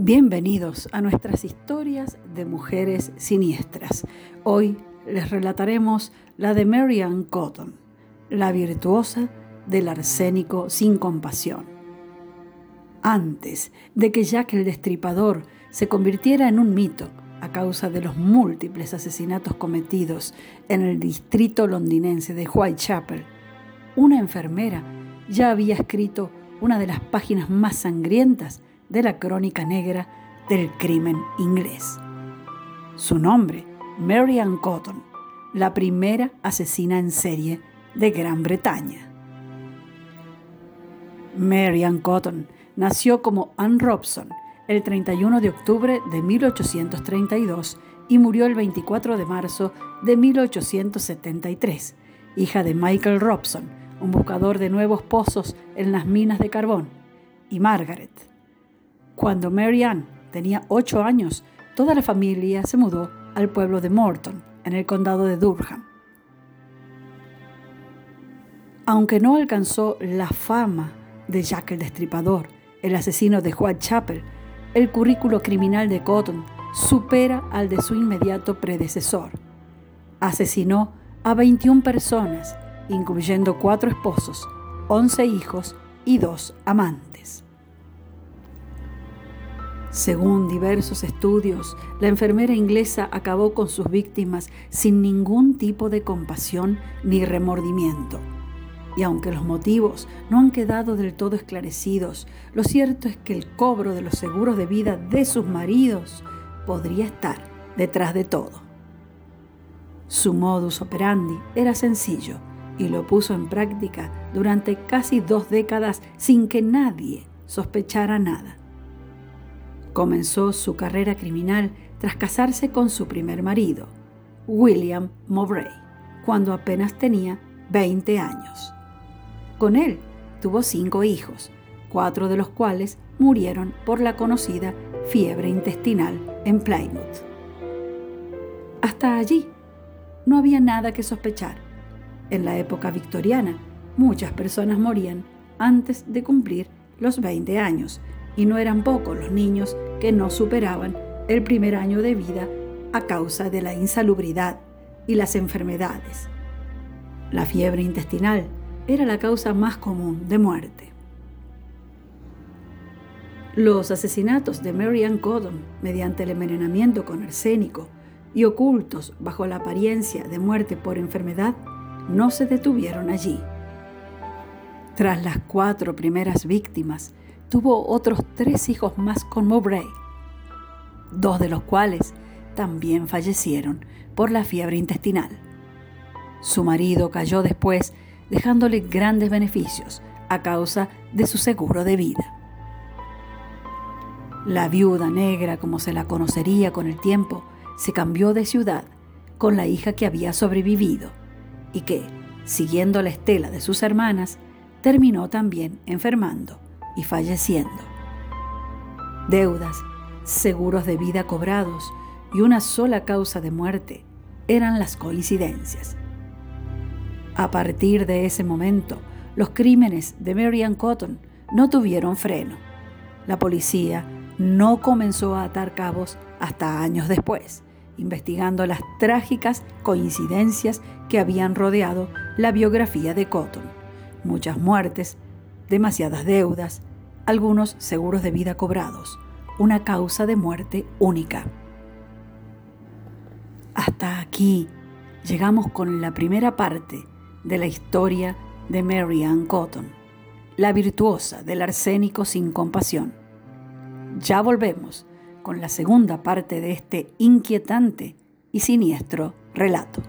Bienvenidos a nuestras historias de mujeres siniestras. Hoy les relataremos la de Marianne Cotton, la virtuosa del arsénico sin compasión. Antes de que Jack el Destripador se convirtiera en un mito a causa de los múltiples asesinatos cometidos en el distrito londinense de Whitechapel, una enfermera ya había escrito una de las páginas más sangrientas de la crónica negra del crimen inglés. Su nombre, Mary Ann Cotton, la primera asesina en serie de Gran Bretaña. Mary Ann Cotton nació como Ann Robson el 31 de octubre de 1832 y murió el 24 de marzo de 1873, hija de Michael Robson, un buscador de nuevos pozos en las minas de carbón, y Margaret, cuando Mary Ann tenía ocho años, toda la familia se mudó al pueblo de Morton, en el condado de Durham. Aunque no alcanzó la fama de Jack el Destripador, el asesino de Whitechapel, el currículo criminal de Cotton supera al de su inmediato predecesor. Asesinó a 21 personas, incluyendo cuatro esposos, 11 hijos y dos amantes. Según diversos estudios, la enfermera inglesa acabó con sus víctimas sin ningún tipo de compasión ni remordimiento. Y aunque los motivos no han quedado del todo esclarecidos, lo cierto es que el cobro de los seguros de vida de sus maridos podría estar detrás de todo. Su modus operandi era sencillo y lo puso en práctica durante casi dos décadas sin que nadie sospechara nada. Comenzó su carrera criminal tras casarse con su primer marido, William Mowbray, cuando apenas tenía 20 años. Con él tuvo cinco hijos, cuatro de los cuales murieron por la conocida fiebre intestinal en Plymouth. Hasta allí no había nada que sospechar. En la época victoriana, muchas personas morían antes de cumplir los 20 años y no eran pocos los niños que no superaban el primer año de vida a causa de la insalubridad y las enfermedades. La fiebre intestinal era la causa más común de muerte. Los asesinatos de Mary Ann Cotton mediante el envenenamiento con arsénico y ocultos bajo la apariencia de muerte por enfermedad no se detuvieron allí. Tras las cuatro primeras víctimas, tuvo otros tres hijos más con Mowbray, dos de los cuales también fallecieron por la fiebre intestinal. Su marido cayó después dejándole grandes beneficios a causa de su seguro de vida. La viuda negra, como se la conocería con el tiempo, se cambió de ciudad con la hija que había sobrevivido y que, siguiendo la estela de sus hermanas, terminó también enfermando y falleciendo. Deudas, seguros de vida cobrados y una sola causa de muerte eran las coincidencias. A partir de ese momento, los crímenes de Marian Cotton no tuvieron freno. La policía no comenzó a atar cabos hasta años después, investigando las trágicas coincidencias que habían rodeado la biografía de Cotton. Muchas muertes, demasiadas deudas, algunos seguros de vida cobrados, una causa de muerte única. Hasta aquí llegamos con la primera parte de la historia de Mary Ann Cotton, la virtuosa del arsénico sin compasión. Ya volvemos con la segunda parte de este inquietante y siniestro relato.